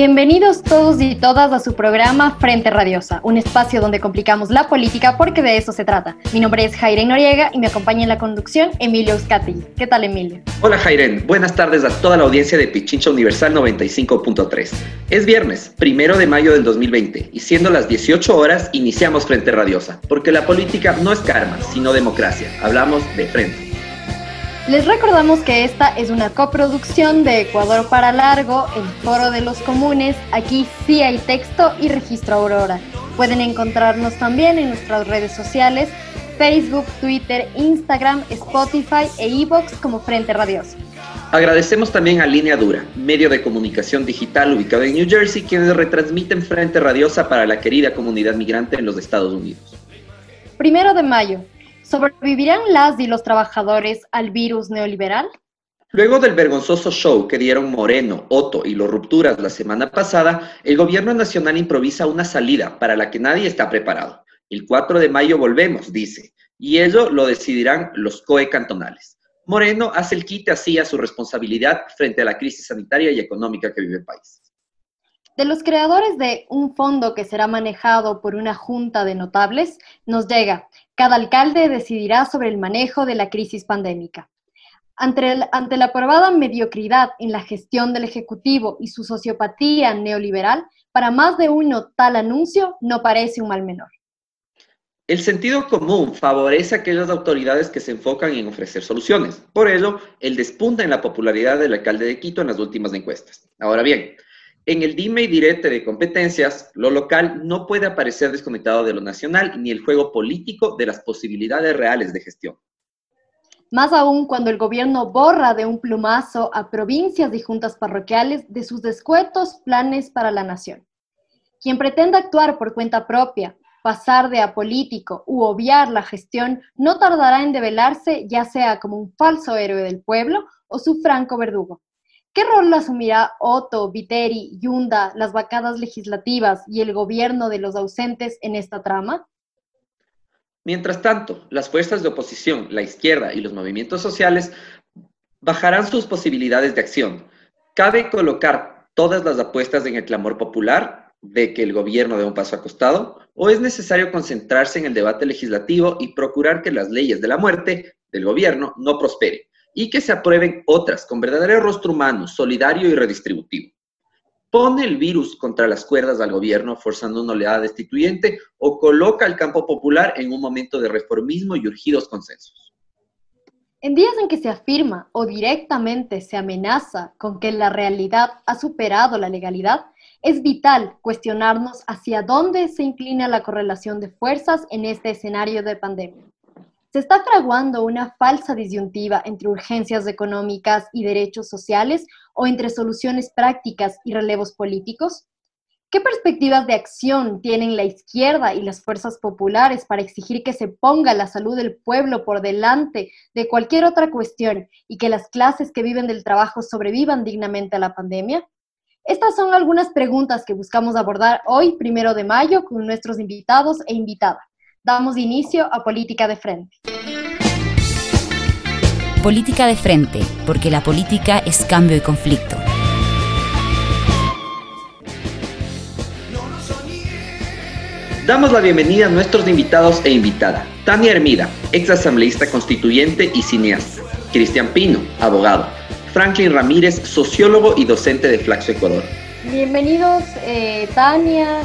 Bienvenidos todos y todas a su programa Frente Radiosa, un espacio donde complicamos la política porque de eso se trata. Mi nombre es Jairen Noriega y me acompaña en la conducción Emilio Euskati. ¿Qué tal, Emilio? Hola, Jairen. Buenas tardes a toda la audiencia de Pichincha Universal 95.3. Es viernes, primero de mayo del 2020, y siendo las 18 horas, iniciamos Frente Radiosa, porque la política no es karma, sino democracia. Hablamos de frente. Les recordamos que esta es una coproducción de Ecuador para Largo, el Foro de los Comunes. Aquí sí hay texto y registro Aurora. Pueden encontrarnos también en nuestras redes sociales, Facebook, Twitter, Instagram, Spotify e iVoox como Frente Radioso. Agradecemos también a Línea Dura, medio de comunicación digital ubicado en New Jersey, quienes retransmiten Frente Radiosa para la querida comunidad migrante en los Estados Unidos. Primero de mayo, ¿Sobrevivirán las y los trabajadores al virus neoliberal? Luego del vergonzoso show que dieron Moreno, Otto y los rupturas la semana pasada, el gobierno nacional improvisa una salida para la que nadie está preparado. El 4 de mayo volvemos, dice, y ello lo decidirán los COE cantonales. Moreno hace el quite así a su responsabilidad frente a la crisis sanitaria y económica que vive el país. De los creadores de un fondo que será manejado por una junta de notables, nos llega, cada alcalde decidirá sobre el manejo de la crisis pandémica. Ante, la aprobada mediocridad en la gestión del Ejecutivo y su sociopatía neoliberal, para más de uno tal anuncio no parece un mal menor. El sentido común favorece a aquellas autoridades que se enfocan en ofrecer soluciones. Por ello, el despunta en la popularidad del alcalde de Quito en las últimas encuestas. Ahora bien, en el dime y direte de competencias, lo local no puede aparecer desconectado de lo nacional ni el juego político de las posibilidades reales de gestión. Más aún cuando el gobierno borra de un plumazo a provincias y juntas parroquiales de sus descuentos planes para la nación. Quien pretenda actuar por cuenta propia, pasar de apolítico u obviar la gestión, no tardará en develarse ya sea como un falso héroe del pueblo o su franco verdugo. ¿Qué rol asumirá Otto, Viteri, Yunda, las vacadas legislativas y el gobierno de los ausentes en esta trama? Mientras tanto, las fuerzas de oposición, la izquierda y los movimientos sociales bajarán sus posibilidades de acción. ¿Cabe colocar todas las apuestas en el clamor popular de que el gobierno dé un paso acostado? ¿O es necesario concentrarse en el debate legislativo y procurar que las leyes de la muerte del gobierno no prosperen? Y que se aprueben otras con verdadero rostro humano, solidario y redistributivo. ¿Pone el virus contra las cuerdas al gobierno forzando una oleada destituyente o coloca al campo popular en un momento de reformismo y urgidos consensos? En días en que se afirma o directamente se amenaza con que la realidad ha superado la legalidad, es vital cuestionarnos hacia dónde se inclina la correlación de fuerzas en este escenario de pandemia. ¿Se está fraguando una falsa disyuntiva entre urgencias económicas y derechos sociales o entre soluciones prácticas y relevos políticos? ¿Qué perspectivas de acción tienen la izquierda y las fuerzas populares para exigir que se ponga la salud del pueblo por delante de cualquier otra cuestión y que las clases que viven del trabajo sobrevivan dignamente a la pandemia? Estas son algunas preguntas que buscamos abordar hoy, primero de mayo, con nuestros invitados e invitadas damos inicio a Política de Frente. Política de Frente, porque la política es cambio y conflicto. Damos la bienvenida a nuestros invitados e invitada. Tania Hermida, ex asambleísta constituyente y cineasta. Cristian Pino, abogado. Franklin Ramírez, sociólogo y docente de Flaxo Ecuador. Bienvenidos eh, Tania,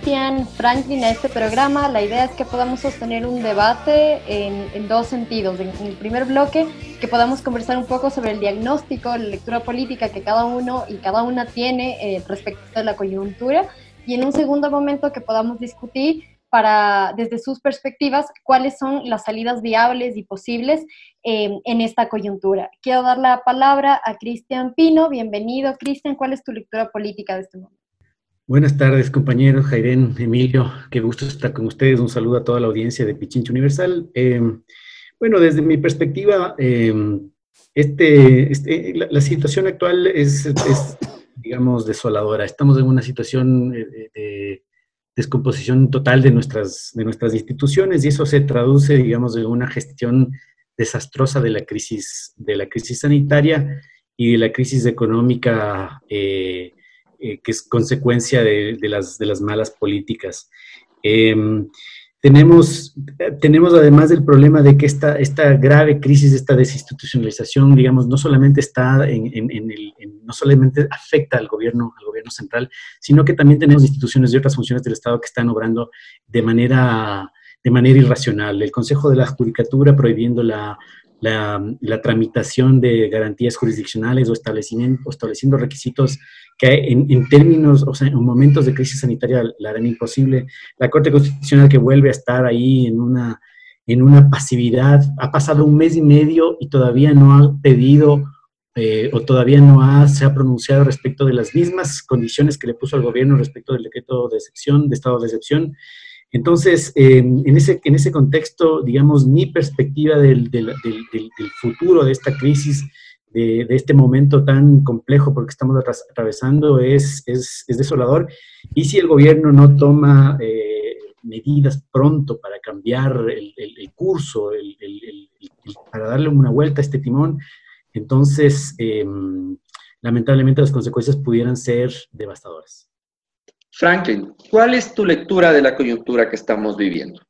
Cristian, Franklin a este programa. La idea es que podamos sostener un debate en, dos sentidos. En, el primer bloque, que podamos conversar un poco sobre el diagnóstico, la lectura política que cada uno y cada una tiene eh, respecto a la coyuntura. Y en un segundo momento que podamos discutir para, desde sus perspectivas, cuáles son las salidas viables y posibles em, en esta coyuntura. Quiero dar la palabra a Cristian Pino. Bienvenido, Cristian. ¿Cuál es tu lectura política de este momento? Buenas tardes, compañeros, Jairén, Emilio, qué gusto estar con ustedes. Un saludo a toda la audiencia de Pichincho Universal. Em, bueno, desde mi perspectiva, em, este, este la, situación actual es, es, digamos, desoladora. Estamos en una situación eh, de descomposición total de nuestras, de nuestras instituciones y eso se traduce, digamos, en una gestión desastrosa de la crisis, de la crisis sanitaria y de la crisis económica eh, eh, que es consecuencia de, las, de las malas políticas. Em, tenemos, tenemos además el problema de que esta, esta grave crisis, esta desinstitucionalización, digamos, no solamente está en, el, no solamente afecta al gobierno, al gobierno central, sino que también tenemos instituciones y otras funciones del Estado que están obrando de manera, de manera irracional. El Consejo de la Judicatura prohibiendo la, la, tramitación de garantías jurisdiccionales o, estableciendo requisitos que en, términos, o sea, en momentos de crisis sanitaria la harán imposible. La Corte Constitucional que vuelve a estar ahí en una, en una pasividad, ha pasado un mes y medio y todavía no ha pedido eh, o todavía no ha, se ha pronunciado respecto de las mismas condiciones que le puso al gobierno respecto del decreto de excepción, de estado de excepción. Entonces, en, ese, en ese contexto, digamos, mi perspectiva del, futuro de esta crisis, de, este momento tan complejo porque estamos atravesando, es, es, es, desolador. Y si el gobierno no toma eh, medidas pronto para cambiar el, curso, para darle una vuelta a este timón, entonces, em, lamentablemente las consecuencias pudieran ser devastadoras. Franklin, ¿cuál es tu lectura de la coyuntura que estamos viviendo?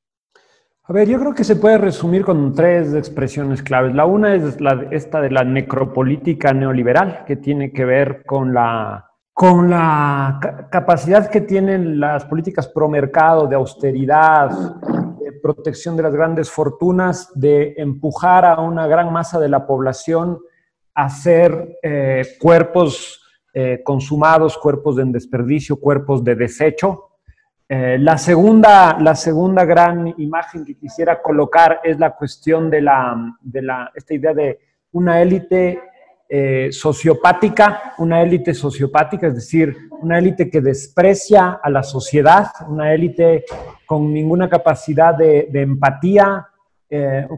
A ver, yo creo que se puede resumir con tres expresiones claves. La una es esta de la necropolítica neoliberal, que tiene que ver con la, con la capacidad que tienen las políticas pro mercado, de austeridad, de protección de las grandes fortunas, de empujar a una gran masa de la población a ser eh, cuerpos eh, consumados, cuerpos de desperdicio, cuerpos de desecho. Eh, la, segunda, la segunda gran imagen que quisiera colocar es la cuestión de, la, de la, esta idea de una élite eh, sociopática, una élite sociopática, es decir, una élite que desprecia a la sociedad, una élite con ninguna capacidad de, empatía,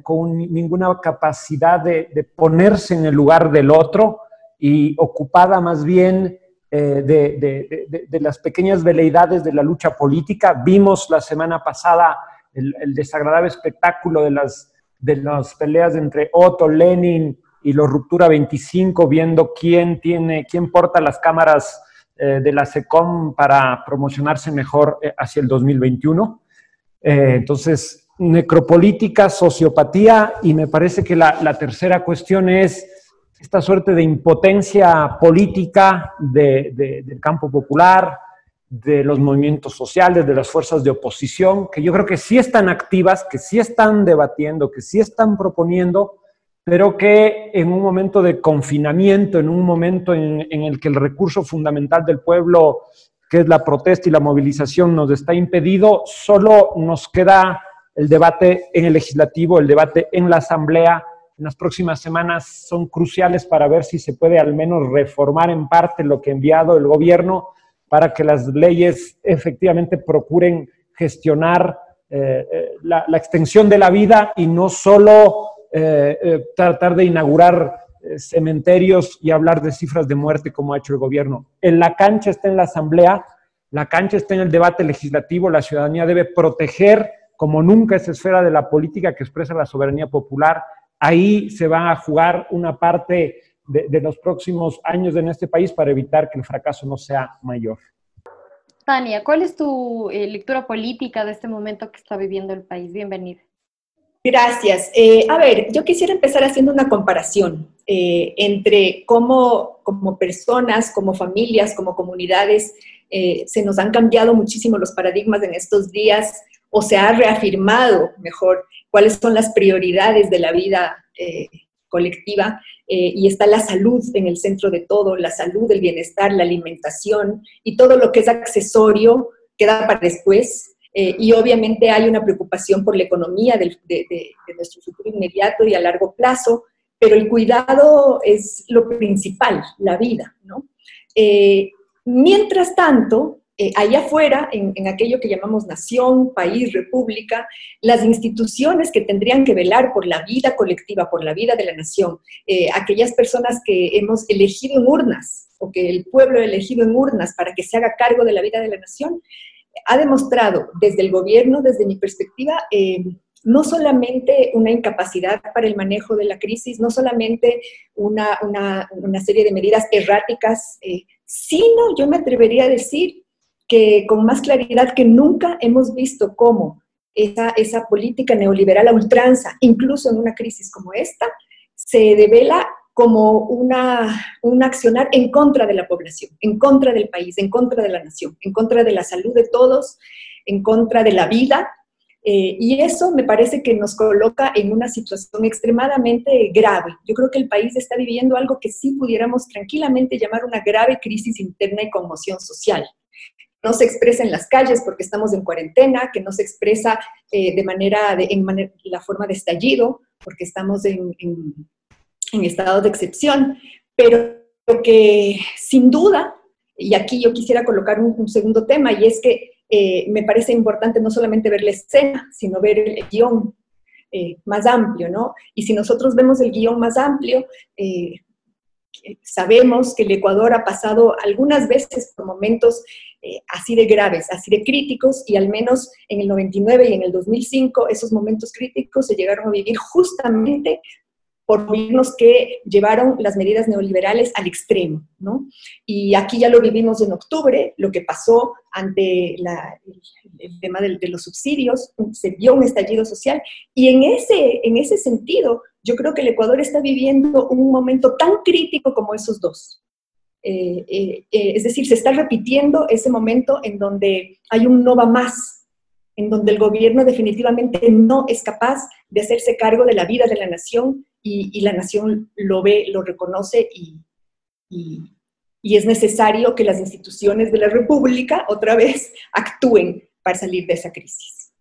con ninguna capacidad de, ponerse en el lugar del otro, y ocupada más bien eh, de, las pequeñas veleidades de la lucha política. Vimos la semana pasada el, desagradable espectáculo de las, de las peleas entre Otto, Lenin y los Ruptura 25, viendo quién, tiene, quién porta las cámaras eh, de la SECOM para promocionarse mejor eh, hacia el 2021. entonces, necropolítica, sociopatía, y me parece que la, la tercera cuestión es esta suerte de impotencia política del campo popular, de los movimientos sociales, de las fuerzas de oposición, que yo creo que sí están activas, que sí están debatiendo, que sí están proponiendo, pero que en un momento de confinamiento, en un momento en, el que el recurso fundamental del pueblo, que es la protesta y la movilización, nos está impedido, solo nos queda el debate en el legislativo, el debate en la asamblea, en las próximas semanas son cruciales para ver si se puede al menos reformar en parte lo que ha enviado el gobierno para que las leyes efectivamente procuren gestionar eh, eh, la, extensión de la vida y no solo eh, tratar de inaugurar cementerios y hablar de cifras de muerte como ha hecho el gobierno. En la cancha está en la Asamblea, la cancha está en el debate legislativo, la ciudadanía debe proteger como nunca esa esfera de la política que expresa la soberanía popular Ahí se va a jugar una parte de, los próximos años en este país para evitar que el fracaso no sea mayor. Tania, ¿cuál es tu eh, lectura política de este momento que está viviendo el país? Bienvenida. Gracias. Eh, a ver, yo quisiera empezar haciendo una comparación eh, entre cómo como personas, como familias, como comunidades, se nos han cambiado muchísimo los paradigmas en estos días o se ha reafirmado mejor cuáles son las prioridades de la vida eh, colectiva eh, y está la salud en el centro de todo, la salud, el bienestar, la alimentación y todo lo que es accesorio queda para después. Eh, y obviamente hay una preocupación por la economía de, nuestro futuro inmediato y a largo plazo, pero el cuidado es lo principal, la vida, ¿no? mientras tanto, eh, allá afuera, en, aquello que llamamos nación, país, república, las instituciones que tendrían que velar por la vida colectiva, por la vida de la nación, eh, aquellas personas que hemos elegido en urnas o que el pueblo ha elegido en urnas para que se haga cargo de la vida de la nación, ha demostrado desde el gobierno, desde mi perspectiva, eh, no solamente una incapacidad para el manejo de la crisis, no solamente una, serie de medidas erráticas, sino yo me atrevería a decir que con más claridad que nunca hemos visto cómo esa, esa política neoliberal a ultranza, incluso en una crisis como esta, se devela como una, un accionar en contra de la población, en contra del país, en contra de la nación, en contra de la salud de todos, en contra de la vida. Eh, y eso me parece que nos coloca en una situación extremadamente grave. Yo creo que el país está viviendo algo que sí pudiéramos tranquilamente llamar una grave crisis interna y conmoción social no se expresa en las calles porque estamos en cuarentena, que no se expresa eh, de manera, de, en la forma de estallido porque estamos en, estado de excepción, pero que sin duda, y aquí yo quisiera colocar un, segundo tema, y es que eh, me parece importante no solamente ver la escena, sino ver el guion eh, más amplio, ¿no? Y si nosotros vemos el guion más amplio, sabemos que el Ecuador ha pasado algunas veces por momentos eh, así de graves, así de críticos, y al menos en el 99 y en el 2005 esos momentos críticos se llegaron a vivir justamente por gobiernos que llevaron las medidas neoliberales al extremo, ¿no? Y aquí ya lo vivimos en octubre, lo que pasó ante el, tema de, de, los subsidios, se vio un estallido social, y en ese, en ese sentido, yo creo que el Ecuador está viviendo un momento tan crítico como esos dos. Eh, eh, eh, es decir, se está repitiendo ese momento en donde hay un no va más, en donde el gobierno definitivamente no es capaz de hacerse cargo de la vida de la nación y, la nación lo ve, lo reconoce y, es necesario que las instituciones de la República otra vez actúen para salir de esa crisis.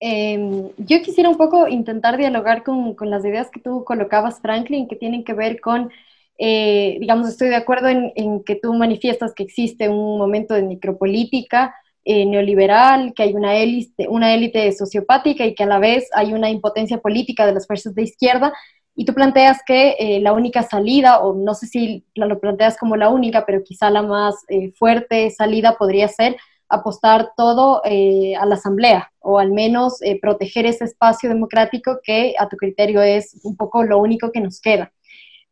Em, yo quisiera un poco intentar dialogar con, las ideas que tú colocabas, Franklin, que tienen que ver con eh, digamos, estoy de acuerdo en, que tú manifiestas que existe un momento de micropolítica eh, neoliberal, que hay una élite, una élite sociopática y que a la vez hay una impotencia política de las fuerzas de izquierda. Y tú planteas que eh, la única salida, o no sé si lo planteas como la única, pero quizá la más fuerte salida podría ser apostar todo a la asamblea, o al menos proteger ese espacio democrático que a tu criterio es un poco lo único que nos queda.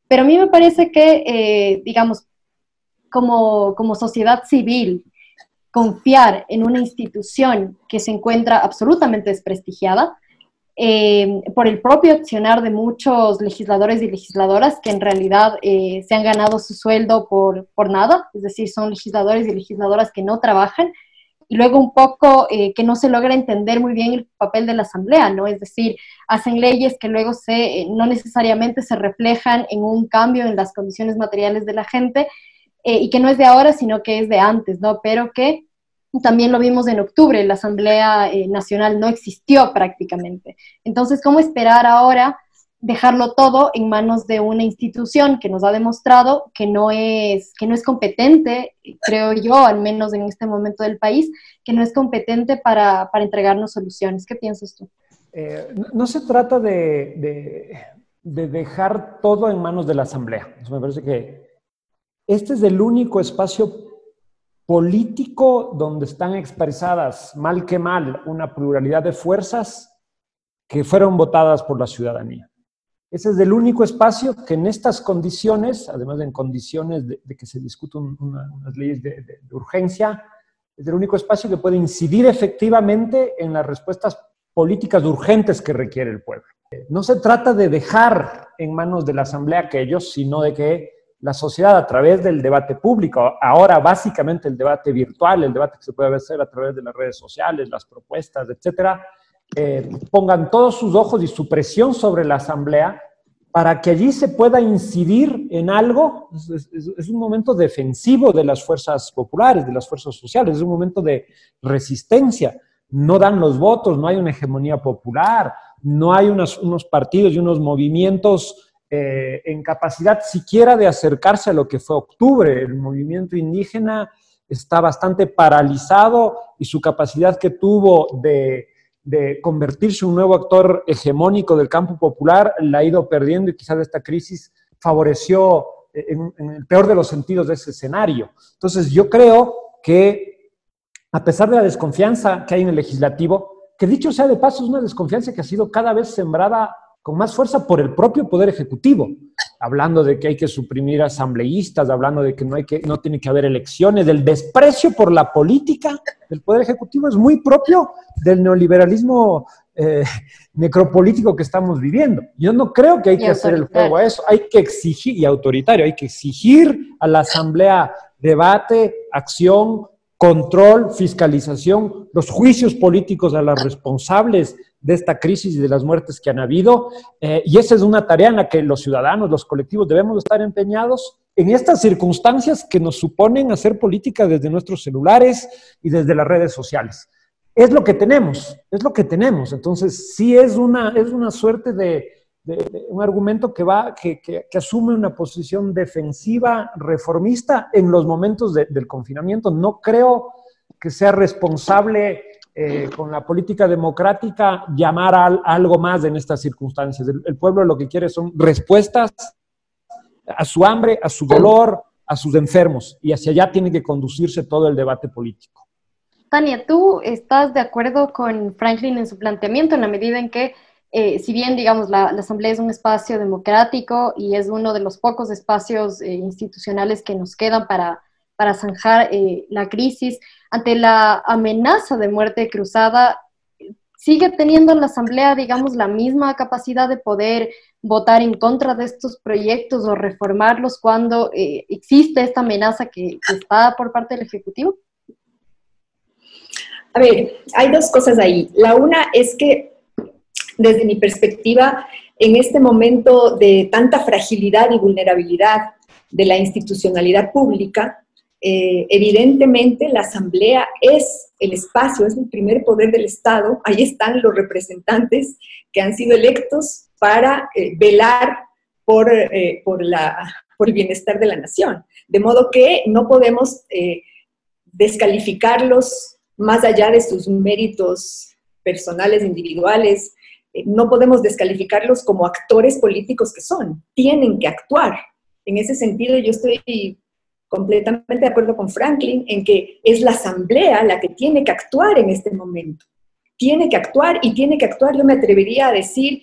Pero a mí me parece que, eh, digamos, como, como sociedad civil, confiar en una institución que se encuentra absolutamente desprestigiada, eh, por el propio accionar de muchos legisladores y legisladoras que en realidad eh, se han ganado su sueldo por, por, nada, es decir, son legisladores y legisladoras que no trabajan y luego un poco eh, que no se logra entender muy bien el papel de la asamblea, ¿no? Es decir, hacen leyes que luego se, eh, no necesariamente se reflejan en un cambio en las condiciones materiales de la gente eh, y que no es de ahora, sino que es de antes, ¿no? Pero que también lo vimos en octubre, la Asamblea Nacional no existió prácticamente. Entonces, ¿cómo esperar ahora dejarlo todo en manos de una institución que nos ha demostrado que no es, que no es competente, creo yo, al menos en este momento del país, que no es competente para, entregarnos soluciones. ¿Qué piensas tú? Eh, no, se trata de, dejar todo en manos de la Asamblea. me parece que este es el único espacio político donde están expresadas, mal que mal, una pluralidad de fuerzas que fueron votadas por la ciudadanía. Ese es el único espacio que en estas condiciones, además de en condiciones de, que se discutan unas leyes de, urgencia, es el único espacio que puede incidir efectivamente en las respuestas políticas urgentes que requiere el pueblo. No se trata de dejar en manos de la Asamblea aquellos, sino de que la sociedad a través del debate público, ahora básicamente el debate virtual, el debate que se puede hacer a través de las redes sociales, las propuestas, etcétera, eh, pongan todos sus ojos y su presión sobre la Asamblea para que allí se pueda incidir en algo. Es, un momento defensivo de las fuerzas populares, de las fuerzas sociales, es un momento de resistencia. No dan los votos, no hay una hegemonía popular, no hay unos, partidos y unos movimientos eh, en capacidad siquiera de acercarse a lo que fue octubre. El movimiento indígena está bastante paralizado y su capacidad que tuvo de, convertirse en un nuevo actor hegemónico del campo popular la ha ido perdiendo y quizás esta crisis favoreció en, en el peor de los sentidos de ese escenario. Entonces yo creo que a pesar de la desconfianza que hay en el legislativo, que dicho sea de paso, es una desconfianza que ha sido cada vez sembrada con más fuerza por el propio Poder Ejecutivo, hablando de que hay que suprimir asambleístas, hablando de que no, hay que, no tiene que haber elecciones, del desprecio por la política del Poder Ejecutivo es muy propio del neoliberalismo eh, necropolítico que estamos viviendo. Yo no creo que hay que hacer el juego a eso, hay que exigir, y autoritario, hay que exigir a la Asamblea debate, acción, control, fiscalización, los juicios políticos a los responsables de esta crisis y de las muertes que han habido. Eh, y esa es una tarea en la que los ciudadanos, los colectivos debemos estar empeñados en estas circunstancias que nos suponen hacer política desde nuestros celulares y desde las redes sociales. Es lo que tenemos, es lo que tenemos. Entonces, sí es una, es una suerte de, un argumento que, va, que, que, asume una posición defensiva, reformista en los momentos del confinamiento. No creo que sea responsable eh, con la política democrática llamar a, algo más en estas circunstancias. El, pueblo lo que quiere son respuestas a su hambre, a su dolor, a sus enfermos, y hacia allá tiene que conducirse todo el debate político. Tania, ¿tú estás de acuerdo con Franklin en su planteamiento en la medida en que eh, si bien, digamos, la, Asamblea es un espacio democrático y es uno de los pocos espacios eh, institucionales que nos quedan para, para zanjar eh, la crisis, ante la amenaza de muerte cruzada, ¿sigue teniendo la Asamblea, digamos, la misma capacidad de poder votar en contra de estos proyectos o reformarlos cuando existe esta amenaza que, que está por parte del Ejecutivo? A ver, hay dos cosas ahí. La una es que desde mi perspectiva, en este momento de tanta fragilidad y vulnerabilidad de la institucionalidad pública, eh, evidentemente la Asamblea es el espacio, es el primer poder del Estado, ahí están los representantes que han sido electos para eh, velar por, eh, por, la, por el bienestar de la nación. De modo que no podemos descalificarlos más allá de sus méritos personales, individuales, no podemos descalificarlos como actores políticos que son, tienen que actuar. En ese sentido, yo estoy completamente de acuerdo con Franklin en que es la asamblea la que tiene que actuar en este momento. Tiene que actuar y tiene que actuar, yo me atrevería a decir,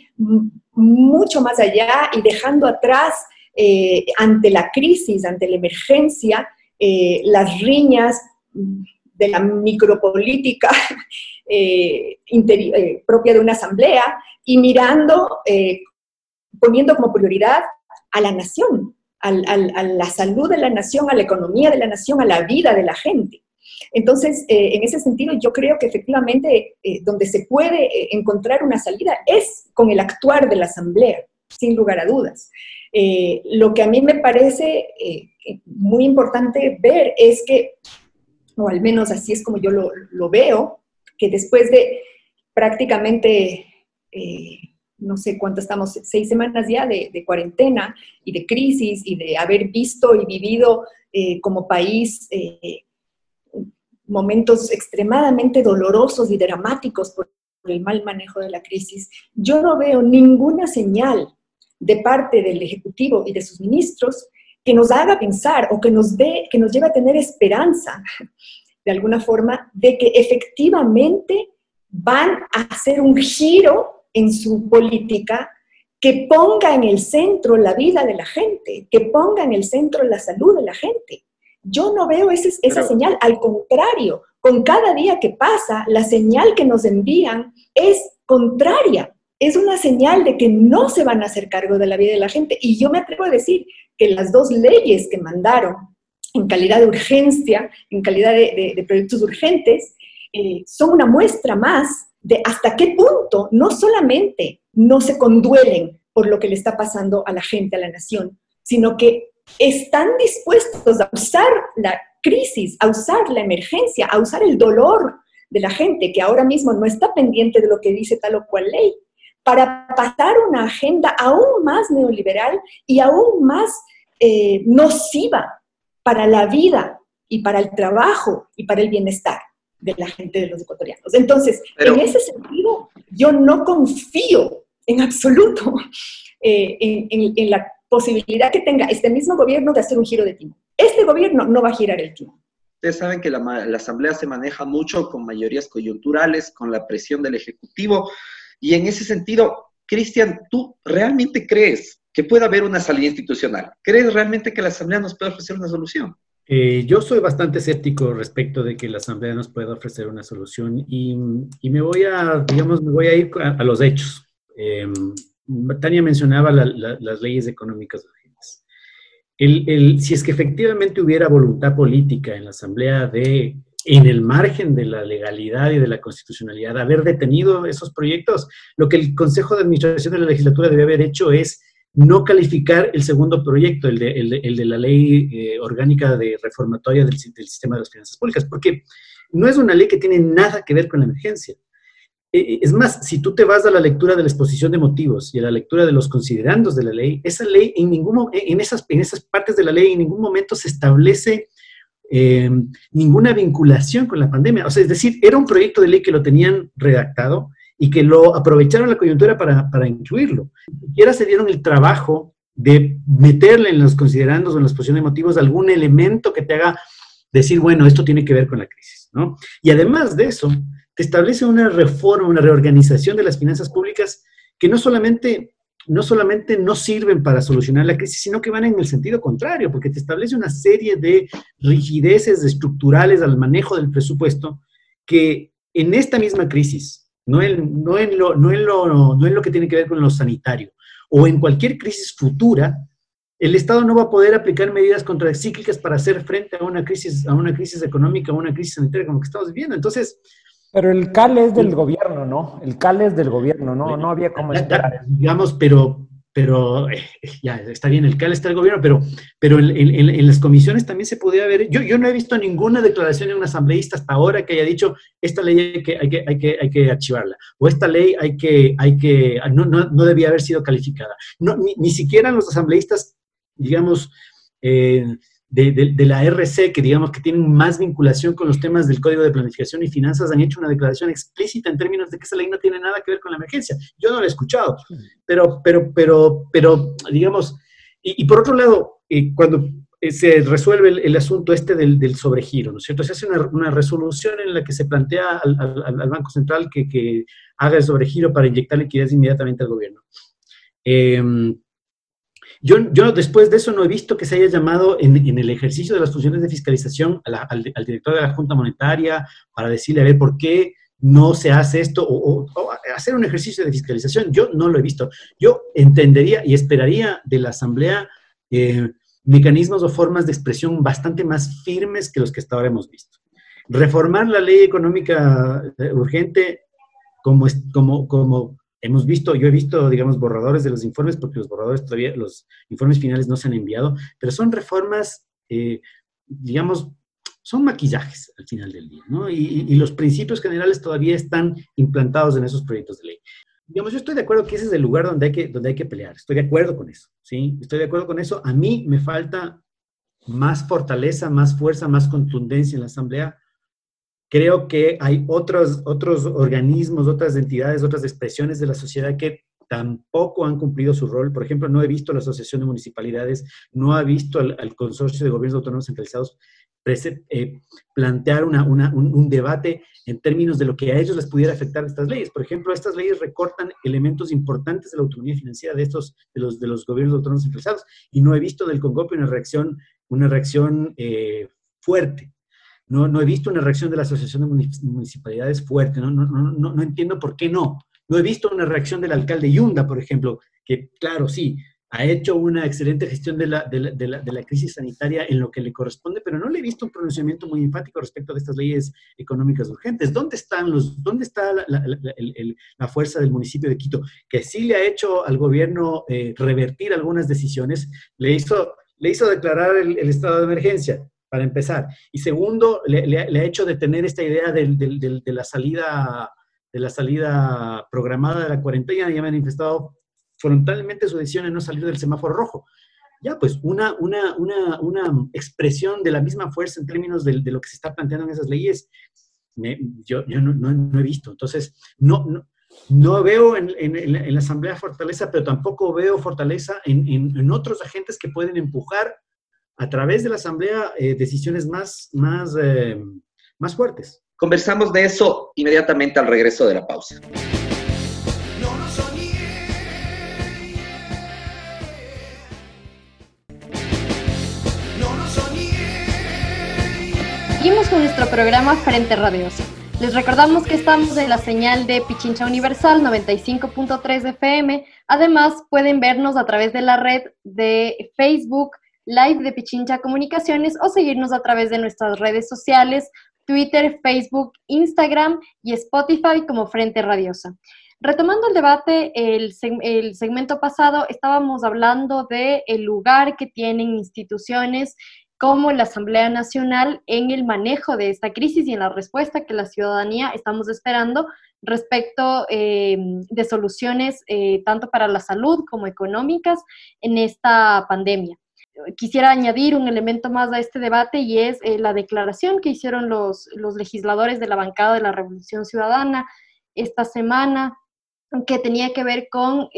mucho más allá y dejando atrás eh, ante la crisis, ante la emergencia, eh, las riñas de la micropolítica eh, propia de una asamblea y mirando, poniendo como prioridad a la nación, a la salud de la nación, a la economía de la nación, a la vida de la gente. Entonces, en ese sentido, yo creo que efectivamente donde se puede encontrar una salida es con el actuar de la Asamblea, sin lugar a dudas. lo que a mí me parece muy importante ver es que o al menos así es como yo lo, veo, que después de prácticamente, eh, no sé cuánto estamos, seis semanas ya de, cuarentena y de crisis y de haber visto y vivido eh, como país eh, momentos extremadamente dolorosos y dramáticos por el mal manejo de la crisis, yo no veo ninguna señal de parte del Ejecutivo y de sus ministros que nos haga pensar o que nos dé, que nos lleve a tener esperanza, de alguna forma, de que efectivamente van a hacer un giro en su política que ponga en el centro la vida de la gente, que ponga en el centro la salud de la gente. Yo no veo esa señal, al contrario, con cada día que pasa, la señal que nos envían es contraria, es una señal de que no se van a hacer cargo de la vida de la gente. Y yo me atrevo a decir que las dos leyes que mandaron en calidad de urgencia, en calidad de, proyectos urgentes, eh, son una muestra más de hasta qué punto no solamente no se conduelen por lo que le está pasando a la gente, a la nación, sino que están dispuestos a usar la crisis, a usar la emergencia, a usar el dolor de la gente que ahora mismo no está pendiente de lo que dice tal o cual ley, para pasar una agenda aún más neoliberal y aún más eh, nociva para la vida y para el trabajo y para el bienestar de la gente de los ecuatorianos. Entonces, en ese sentido, yo no confío en absoluto eh, en, la posibilidad que tenga este mismo gobierno de hacer un giro de timón. Este gobierno no va a girar el timón. Ustedes saben que la, la, Asamblea se maneja mucho con mayorías coyunturales, con la presión del Ejecutivo, y en ese sentido, Cristian, ¿tú realmente crees que pueda haber una salida institucional? ¿Crees realmente que la Asamblea nos puede ofrecer una solución? Eh, yo soy bastante escéptico respecto de que la Asamblea nos pueda ofrecer una solución y, me voy a, digamos, me voy a ir a, los hechos. Em, Tania mencionaba las leyes económicas urgentes. El, si es que efectivamente hubiera voluntad política en la Asamblea de, en el margen de la legalidad y de la constitucionalidad, haber detenido esos proyectos, lo que el Consejo de Administración de la Legislatura debe haber hecho es no calificar el segundo proyecto, el de, la ley eh, orgánica de reformatoria del, sistema de las finanzas públicas, porque no es una ley que tiene nada que ver con la emergencia. Eh, eh, es más, si tú te vas a la lectura de la exposición de motivos y a la lectura de los considerandos de la ley, esa ley en, ningún, en, esas, en esas partes de la ley en ningún momento se establece ninguna vinculación con la pandemia. O sea, es decir, era un proyecto de ley que lo tenían redactado y que lo aprovecharon la coyuntura para, para incluirlo. Y ahora se dieron el trabajo de meterle en los considerandos o en la exposición de motivos algún elemento que te haga decir, bueno, esto tiene que ver con la crisis, ¿no? Y además de eso, te establece una reforma, una reorganización de las finanzas públicas que no solamente no solamente no sirven para solucionar la crisis, sino que van en el sentido contrario, porque te establece una serie de rigideces estructurales al manejo del presupuesto que en esta misma crisis, no en, no en, lo, no en, lo, no en lo que tiene que ver con lo sanitario, o en cualquier crisis futura, el Estado no va a poder aplicar medidas contracíclicas para hacer frente a una crisis, a una crisis económica, a una crisis sanitaria como que estamos viviendo. Entonces... Pero el CAL es del gobierno, ¿no? El CAL es del gobierno, ¿no? No había como esperar. Digamos, pero, pero eh, ya está bien, el CAL está el gobierno, pero, pero en, las comisiones también se podía ver, yo, yo no he visto ninguna declaración de un asambleísta hasta ahora que haya dicho, esta ley hay que, hay que, hay que, hay que archivarla, o esta ley hay que, hay que no, no, no debía haber sido calificada. No, ni, ni siquiera los asambleístas, digamos, eh, de, la RC, que digamos que tienen más vinculación con los temas del Código de Planificación y Finanzas, han hecho una declaración explícita en términos de que esa ley no tiene nada que ver con la emergencia. Yo no la he escuchado, pero, pero, pero, pero digamos, y, por otro lado, eh, cuando eh, se resuelve el, asunto este del, sobregiro, ¿no es cierto? Se hace una, resolución en la que se plantea al, al, Banco Central que, que, haga el sobregiro para inyectar liquidez inmediatamente al gobierno. Eh, yo, yo después de eso no he visto que se haya llamado en, el ejercicio de las funciones de fiscalización al, director de la Junta Monetaria para decirle a ver por qué no se hace esto o, hacer un ejercicio de fiscalización. Yo no lo he visto. Yo entendería y esperaría de la Asamblea eh, mecanismos o formas de expresión bastante más firmes que los que hasta ahora hemos visto. Reformar la ley económica eh, urgente como, como, como hemos visto, yo he visto, digamos, borradores de los informes, porque los borradores todavía, los informes finales no se han enviado, pero son reformas, eh, digamos, son maquillajes al final del día, ¿no? Y, los principios generales todavía están implantados en esos proyectos de ley. Digamos, yo estoy de acuerdo que ese es el lugar donde hay que, donde hay que pelear, estoy de acuerdo con eso, ¿sí? Estoy de acuerdo con eso. A mí me falta más fortaleza, más fuerza, más contundencia en la Asamblea Creo que hay otros, otros organismos, otras entidades, otras expresiones de la sociedad que tampoco han cumplido su rol. Por ejemplo, no he visto la Asociación de Municipalidades, no ha visto al, Consorcio de Gobiernos Autónomos Centralizados eh, plantear un, debate en términos de lo que a ellos les pudiera afectar estas leyes. Por ejemplo, estas leyes recortan elementos importantes de la autonomía financiera de estos, de los, de los gobiernos autónomos centralizados, y no he visto del CONGOPI una reacción, una reacción eh, fuerte. No, he visto una reacción de la Asociación de Municipalidades fuerte, no, no, no, no entiendo por qué no. No he visto una reacción del alcalde Yunda, por ejemplo, que claro, sí, ha hecho una excelente gestión de la, crisis sanitaria en lo que le corresponde, pero no le he visto un pronunciamiento muy enfático respecto de estas leyes económicas urgentes. ¿Dónde, están los, dónde está la, fuerza del municipio de Quito? Que sí le ha hecho al gobierno eh, revertir algunas decisiones, le hizo, le hizo declarar el estado de emergencia, para empezar. Y segundo, le, ha hecho detener esta idea de, la salida, de la salida programada de la cuarentena y ha manifestado frontalmente su decisión en no salir del semáforo rojo. ya, pues una, una, una, una expresión de la misma fuerza en términos de, de, lo que se está planteando en esas leyes, yo, no, no, he visto. Entonces, no, no, veo en, la Asamblea fortaleza, pero tampoco veo fortaleza en, otros agentes que pueden empujar a través de la Asamblea eh, decisiones más, más, eh, más fuertes. Conversamos de eso inmediatamente al regreso de la pausa. Seguimos con nuestro programa Frente Radioso. Les recordamos que estamos en la señal de Pichincha Universal 95.3 FM. Además, pueden vernos a través de la red de Facebook Live de Pichincha Comunicaciones o seguirnos a través de nuestras redes sociales, Twitter, Facebook, Instagram y Spotify como Frente Radiosa. Retomando el debate, el, el segmento pasado estábamos hablando del el lugar que tienen instituciones como la Asamblea Nacional en el manejo de esta crisis y en la respuesta que la ciudadanía estamos esperando respecto eh, de soluciones eh, tanto para la salud como económicas en esta pandemia. Quisiera añadir un elemento más a este debate y es eh, la declaración que hicieron los, legisladores de la bancada de la Revolución Ciudadana esta semana, que tenía que ver con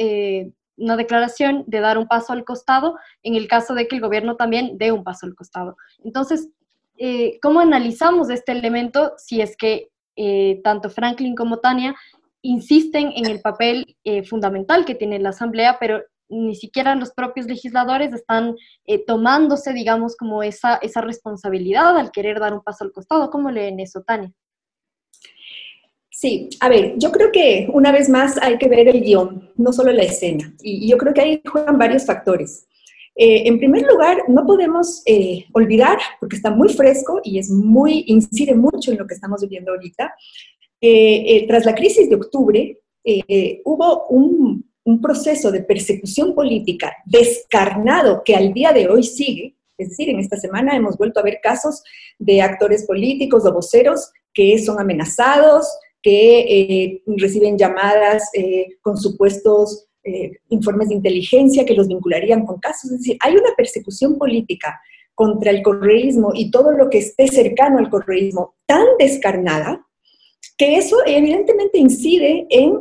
una declaración de dar un paso al costado en el caso de que el gobierno también dé un paso al costado. Entonces, eh, ¿cómo analizamos este elemento si es que eh, tanto Franklin como Tania insisten en el papel eh, fundamental que tiene la Asamblea, pero ni siquiera los propios legisladores están tomándose, digamos, como esa, esa responsabilidad al querer dar un paso al costado? ¿Cómo leen eso, Tania? Sí, a ver, yo creo que una vez más hay que ver el guion, no solo la escena. Y, yo creo que ahí juegan varios factores. Eh, en primer lugar, no podemos eh, olvidar, porque está muy fresco y es muy, incide mucho en lo que estamos viviendo ahorita, eh, tras la crisis de octubre hubo un, un proceso de persecución política descarnado que al día de hoy sigue, es decir, en esta semana hemos vuelto a ver casos de actores políticos o voceros que son amenazados, que eh, reciben llamadas eh, con supuestos eh, informes de inteligencia que los vincularían con casos. Es decir, hay una persecución política contra el correísmo y todo lo que esté cercano al correísmo tan descarnada que eso evidentemente incide en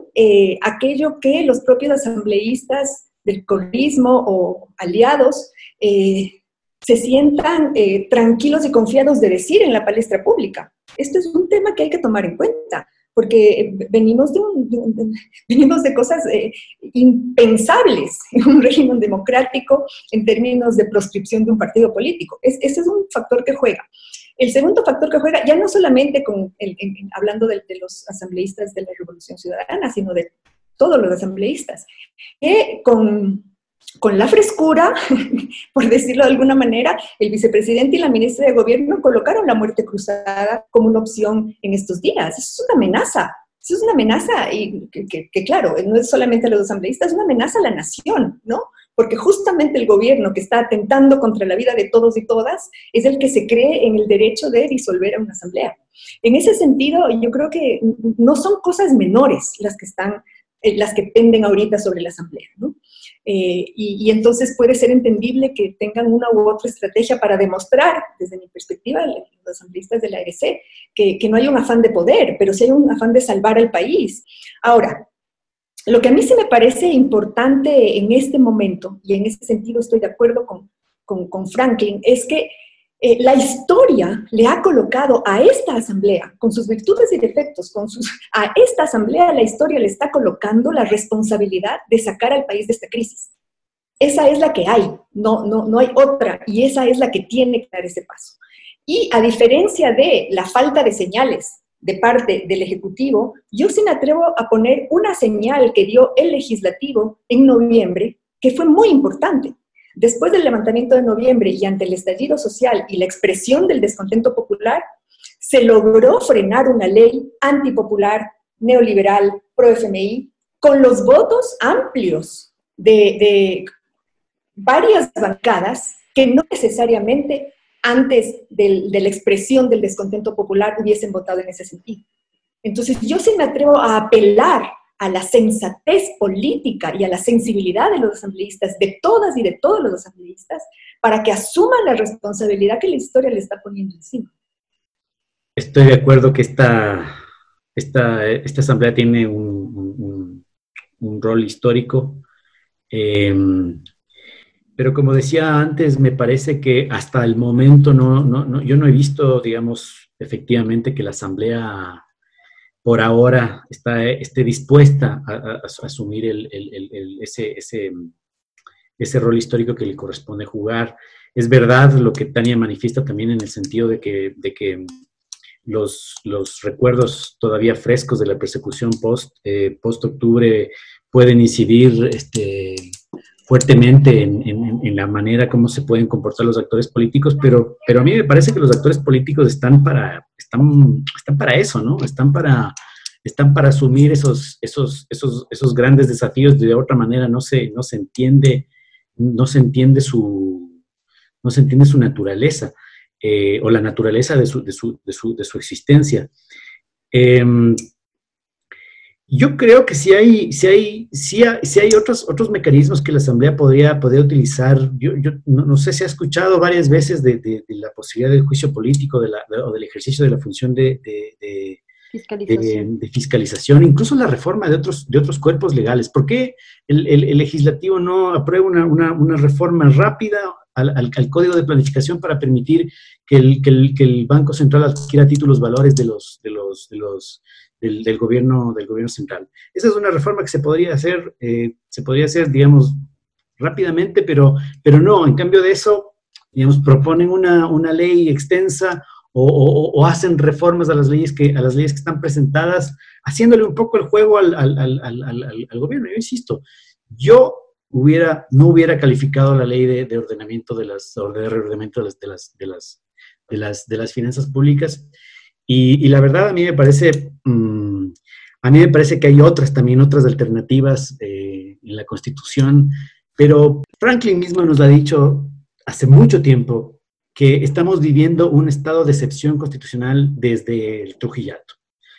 aquello que los propios asambleístas del correísmo o aliados se sientan tranquilos y confiados de decir en la palestra pública. Esto es un tema que hay que tomar en cuenta porque venimos de, venimos de cosas eh, impensables en un régimen democrático en términos de proscripción de un partido político. ese es un factor que juega. El segundo factor que juega, ya no solamente con hablando de, los asambleístas de la Revolución Ciudadana, sino de todos los asambleístas, que con con la frescura, por decirlo de alguna manera, el vicepresidente y la ministra de Gobierno colocaron la muerte cruzada como una opción en estos días. Eso es una amenaza. Eso es una amenaza y que, claro, no es solamente a los asambleístas, es una amenaza a la nación, ¿no? Porque justamente el gobierno que está atentando contra la vida de todos y todas es el que se cree en el derecho de disolver a una asamblea. En ese sentido, yo creo que no son cosas menores las que están, eh, las que penden ahorita sobre la asamblea, ¿no? Eh, y, entonces puede ser entendible que tengan una u otra estrategia para demostrar, desde mi perspectiva, los asambleístas de la ARC, que, que no hay un afán de poder, pero sí hay un afán de salvar al país. Ahora, lo que a mí se me parece importante en este momento, y en ese sentido estoy de acuerdo con, con, con Franklin, es que eh, la historia le ha colocado a esta asamblea, con sus virtudes y defectos, con sus, a esta asamblea la historia le está colocando la responsabilidad de sacar al país de esta crisis. Esa es la que hay, no, no, no hay otra, y esa es la que tiene que dar ese paso. Y a diferencia de la falta de señales de parte del Ejecutivo, yo sí me atrevo a poner una señal que dio el legislativo en noviembre, que fue muy importante. Después del levantamiento de noviembre y ante el estallido social y la expresión del descontento popular, se logró frenar una ley antipopular, neoliberal, pro-FMI, con los votos amplios de, varias bancadas que no necesariamente antes de la expresión del descontento popular hubiesen votado en ese sentido. Entonces, yo sí me atrevo a apelar a la sensatez política y a la sensibilidad de los asambleístas, de todas y de todos los asambleístas, para que asuman la responsabilidad que la historia le está poniendo encima. Estoy de acuerdo que esta, esta, esta asamblea tiene un, un, rol histórico, em, pero como decía antes, me parece que hasta el momento no, no, yo no he visto, digamos, efectivamente que la asamblea por ahora está, esté dispuesta a, asumir ese, ese, ese, rol histórico que le corresponde jugar. Es verdad lo que Tania manifiesta también en el sentido de que, de que los, los recuerdos todavía frescos de la persecución post, eh, post pueden incidir este, fuertemente en, la manera como se pueden comportar los actores políticos, pero, pero a mí me parece que los actores políticos están para, están, están para eso, ¿no? Están para, están para asumir esos, esos, esos, esos grandes desafíos, de otra manera no se, no se entiende, no se entiende su, no se entiende su naturaleza, eh, o la naturaleza de su, de su, de su, de su existencia. Eh, yo creo que sí hay, sí hay, sí hay, hay otros, otros mecanismos que la Asamblea podría, podría utilizar. Yo, yo no, sé si ha escuchado varias veces de, de, la posibilidad del juicio político de la, o del ejercicio de la función de, fiscalización. incluso la reforma de otros, de otros cuerpos legales. ¿Por qué el, el, legislativo no aprueba una, una, una reforma rápida al, al, código de planificación para permitir que el, que el, que el Banco Central adquiera títulos valores de los, de los, de los del, gobierno, del gobierno central. Esa es una reforma que se podría hacer, eh, se podría hacer, digamos, rápidamente, pero, pero no, en cambio de eso, digamos, proponen una, una ley extensa o, o, hacen reformas a las, leyes que, a las leyes que están presentadas, haciéndole un poco el juego al, al, al, al gobierno. Yo insisto, yo hubiera, no hubiera calificado la ley de, de ordenamiento de las, o de reordenamiento de las, de las, de las, de las, de las finanzas públicas y, la verdad a mí me parece, mm, a mí me parece que hay otras también, otras alternativas eh, en la Constitución, pero Franklin mismo nos ha dicho hace mucho tiempo que estamos viviendo un estado de excepción constitucional desde el Trujillato,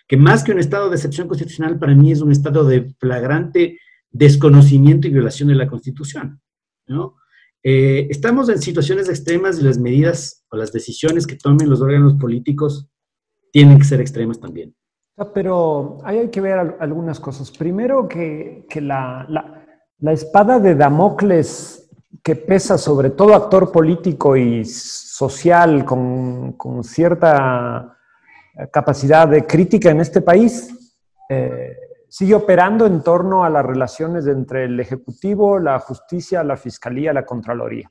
que más que un estado de excepción constitucional para mí es un estado de flagrante desconocimiento y violación de la Constitución, ¿no? Eh, estamos en situaciones extremas y las medidas o las decisiones que tomen los órganos políticos tienen que ser extremas también. Ah, pero ahí hay que ver algunas cosas. Primero que, la, espada de Damocles que pesa sobre todo actor político y social con, cierta capacidad de crítica en este país, eh, sigue operando en torno a las relaciones entre el Ejecutivo, la Justicia, la Fiscalía, la Contraloría.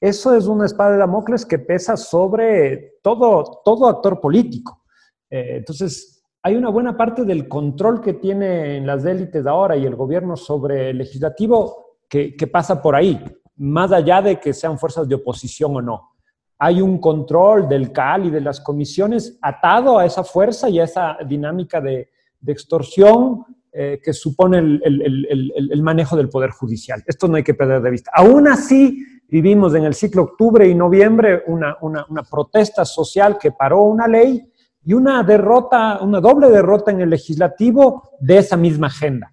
Eso es una espada de Damocles que pesa sobre todo, todo actor político. Eh, entonces, hay una buena parte del control que tienen las élites ahora y el gobierno sobre el legislativo que, pasa por ahí, más allá de que sean fuerzas de oposición o no. Hay un control del CAL y de las comisiones atado a esa fuerza y a esa dinámica de, extorsión eh, que supone el, manejo del Poder Judicial. Esto no hay que perder de vista. Aún así, vivimos en el ciclo octubre y noviembre una, una protesta social que paró una ley y una derrota, una doble derrota en el legislativo de esa misma agenda.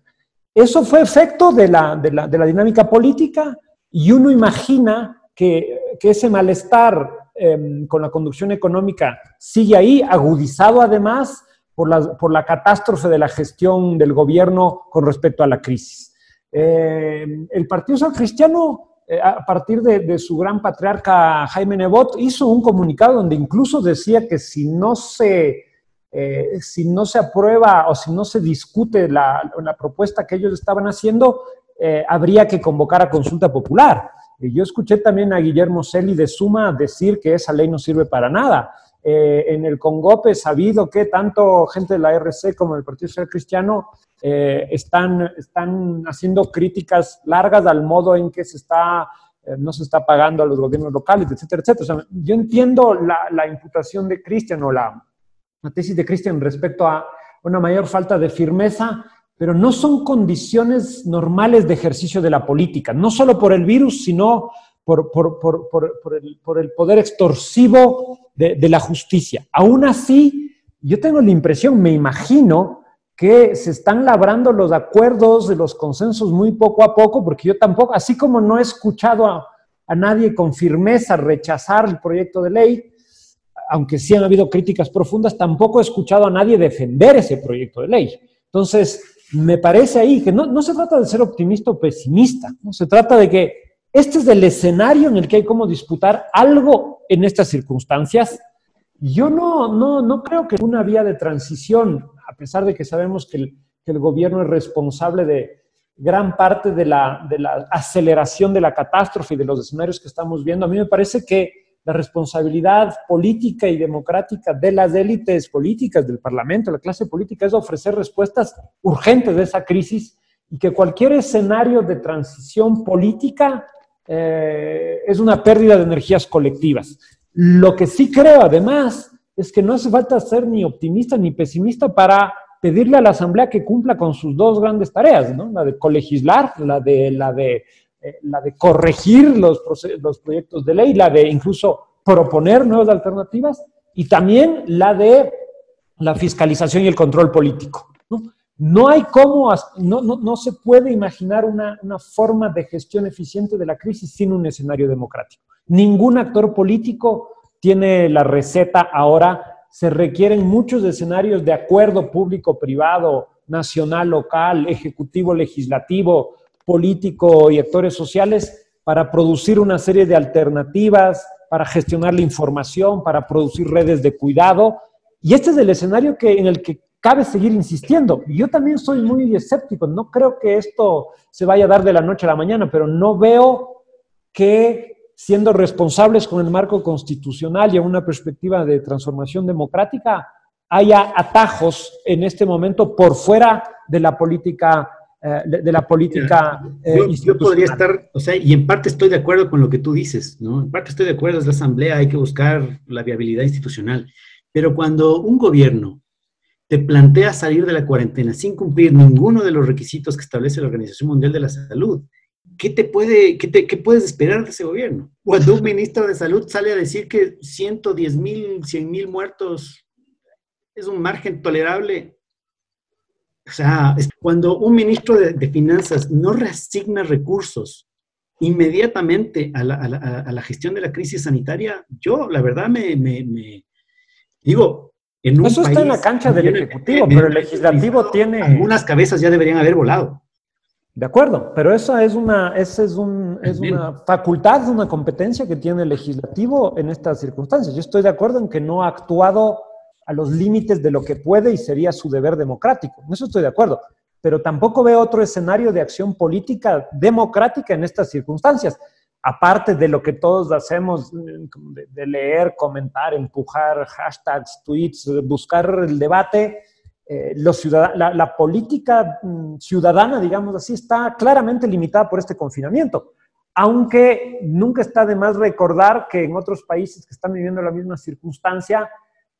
Eso fue efecto de la, de la, de la dinámica política y uno imagina que, que ese malestar em, con la conducción económica sigue ahí, agudizado además por la, por la catástrofe de la gestión del gobierno con respecto a la crisis. Em, el Partido Social Cristiano eh, a partir de, su gran patriarca Jaime Nebot, hizo un comunicado donde incluso decía que si no se, eh, si no se aprueba o si no se discute la, propuesta que ellos estaban haciendo, eh, habría que convocar a consulta popular. Y yo escuché también a Guillermo Celi de Suma decir que esa ley no sirve para nada. en el Congope sabido que tanto gente de la RC como del Partido Social Cristiano eh, están, están haciendo críticas largas al modo en que se está, eh, no se está pagando a los gobiernos locales, etcétera, etcétera. yo entiendo la, la imputación de Cristian o la, la tesis de Cristian respecto a una mayor falta de firmeza, pero no son condiciones normales de ejercicio de la política, no solo por el virus, sino por, por, por, por el, el, poder extorsivo de, de, la justicia. Aún así, yo tengo la impresión, me imagino, que se están labrando los acuerdos, los consensos muy poco a poco, porque yo tampoco, así como no he escuchado a, a nadie con firmeza rechazar el proyecto de ley, aunque sí han habido críticas profundas, tampoco he escuchado a nadie defender ese proyecto de ley. Entonces, me parece ahí que no, no se trata de ser optimista o pesimista, se trata de que este es el escenario en el que hay como disputar algo en estas circunstancias. Yo no, no, no creo que una vía de transición, a pesar de que sabemos que el, gobierno es responsable de gran parte de la, de la aceleración de la catástrofe y de los escenarios que estamos viendo, a mí me parece que la responsabilidad política y democrática de las élites políticas, del Parlamento, la clase política, es ofrecer respuestas urgentes de esa crisis y que cualquier escenario de transición política eh, es una pérdida de energías colectivas. Lo que sí creo, además, es que no hace falta ser ni optimista ni pesimista para pedirle a la Asamblea que cumpla con sus dos grandes tareas, ¿no? la de colegislar, la de, la de eh, la de corregir los, los proyectos de ley, la de incluso proponer nuevas alternativas y también la de la fiscalización y el control político. No, hay cómo, no, no, no, se puede imaginar una, una forma de gestión eficiente de la crisis sin un escenario democrático. Ningún actor político tiene la receta ahora. Se requieren muchos escenarios de acuerdo público-privado, nacional, local, ejecutivo, legislativo, político y actores sociales para producir una serie de alternativas, para gestionar la información, para producir redes de cuidado. Y este es el escenario que, en el que cabe seguir insistiendo. Yo también soy muy escéptico, no creo que esto se vaya a dar de la noche a la mañana, pero no veo que siendo responsables con el marco constitucional y en una perspectiva de transformación democrática, haya atajos en este momento por fuera de la política eh, de, la política eh, yo, podría estar, o sea, y en parte estoy de acuerdo con lo que tú dices, ¿no? En parte estoy de acuerdo, es la asamblea, hay que buscar la viabilidad institucional. Pero cuando un gobierno te plantea salir de la cuarentena sin cumplir ninguno de los requisitos que establece la Organización Mundial de la Salud, ¿qué, te puede, qué, te, qué puedes esperar de ese gobierno? Cuando un ministro de Salud sale a decir que 110 mil, 100 mil muertos es un margen tolerable, o sea, cuando un ministro de, Finanzas no reasigna recursos inmediatamente a la, gestión de la crisis sanitaria, yo la verdad me, digo, en un Eso está en la cancha del Ejecutivo, pero el Legislativo tiene... Algunas cabezas ya deberían haber volado. De acuerdo, pero esa es una, esa es, un, es una facultad, una competencia que tiene el legislativo en estas circunstancias. Yo estoy de acuerdo en que no ha actuado a los límites de lo que puede y sería su deber democrático. En eso estoy de acuerdo. Pero tampoco veo otro escenario de acción política democrática en estas circunstancias. Aparte de lo que todos hacemos, mm, de, leer, comentar, empujar hashtags, tweets, buscar el debate, eh, la, política mm, ciudadana, digamos así, está claramente limitada por este confinamiento. Aunque nunca está de más recordar que en otros países que están viviendo la misma circunstancia,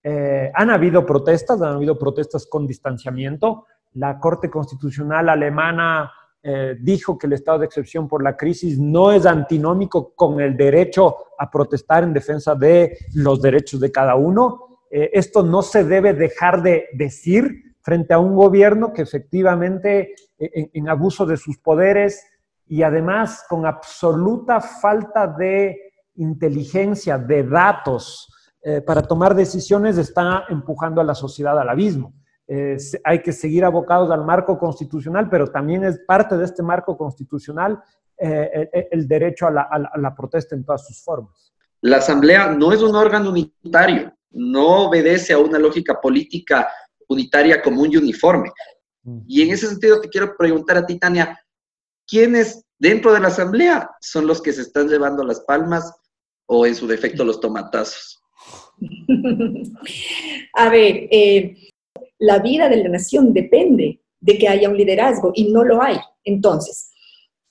eh, han habido protestas, han habido protestas con distanciamiento. La Corte Constitucional alemana eh, dijo que el estado de excepción por la crisis no es antinómico con el derecho a protestar en defensa de los derechos de cada uno. Eh, esto no se debe dejar de decir frente a un gobierno que efectivamente en abuso de sus poderes y además con absoluta falta de inteligencia, de datos, eh, para tomar decisiones está empujando a la sociedad al abismo. Eh, hay que seguir abocados al marco constitucional, pero también es parte de este marco constitucional eh, el, derecho a la, a la protesta en todas sus formas. La Asamblea no es un órgano unitario, no obedece a una lógica política unitaria común y uniforme. Y en ese sentido te quiero preguntar a ti, Tania, ¿quiénes dentro de la Asamblea son los que se están llevando las palmas o en su defecto los tomatazos? A ver, eh, la vida de la nación depende de que haya un liderazgo y no lo hay. Entonces,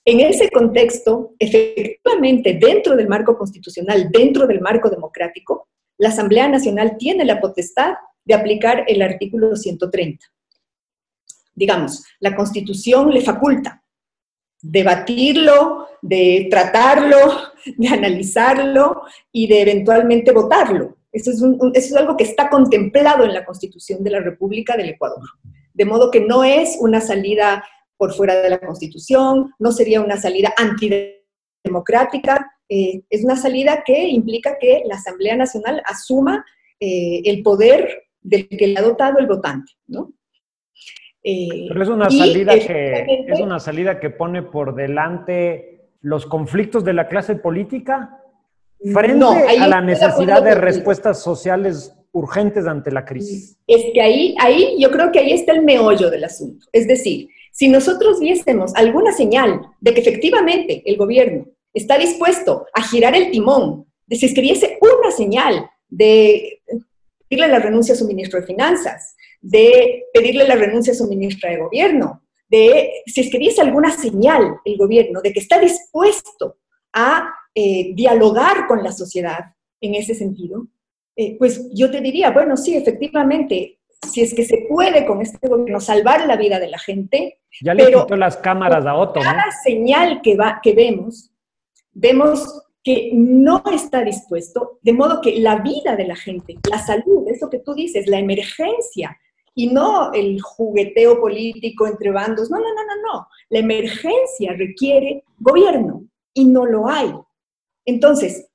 en ese contexto, efectivamente, dentro del marco constitucional, dentro del marco democrático, la Asamblea Nacional tiene la potestad de aplicar el artículo 130. Digamos, la Constitución le faculta debatirlo, de tratarlo, de analizarlo y de eventualmente votarlo. Eso es, algo que está contemplado en la Constitución de la República del Ecuador. De modo que no es una salida por fuera de la Constitución, no sería una salida antidemocrática, eh, es una salida que implica que la Asamblea Nacional asuma eh, el poder del que le ha dotado el votante, ¿no? Eh, Pero es una, salida que, es una salida que pone por delante los conflictos de la clase política frente a la necesidad de respuestas sociales urgentes ante la crisis. Es que ahí, ahí, yo creo que ahí está el meollo del asunto. Es decir, si nosotros viésemos alguna señal de que efectivamente el gobierno está dispuesto a girar el timón, de si escribiese una señal de pedirle la renuncia a su ministro de Finanzas, de pedirle la renuncia a su ministra de Gobierno, de si escribiese alguna señal el gobierno de que está dispuesto a eh, dialogar con la sociedad en ese sentido, eh, pues yo te diría, bueno, sí, efectivamente, si es que se puede con este gobierno salvar la vida de la gente. Ya le quitó las cámaras a Otto. Cada señal que, va, que vemos, vemos que no está dispuesto, de modo que la vida de la gente, la salud, eso que tú dices, la emergencia, y no el jugueteo político entre bandos, no, no, no, no, no. La emergencia requiere gobierno y no lo hay. Entonces,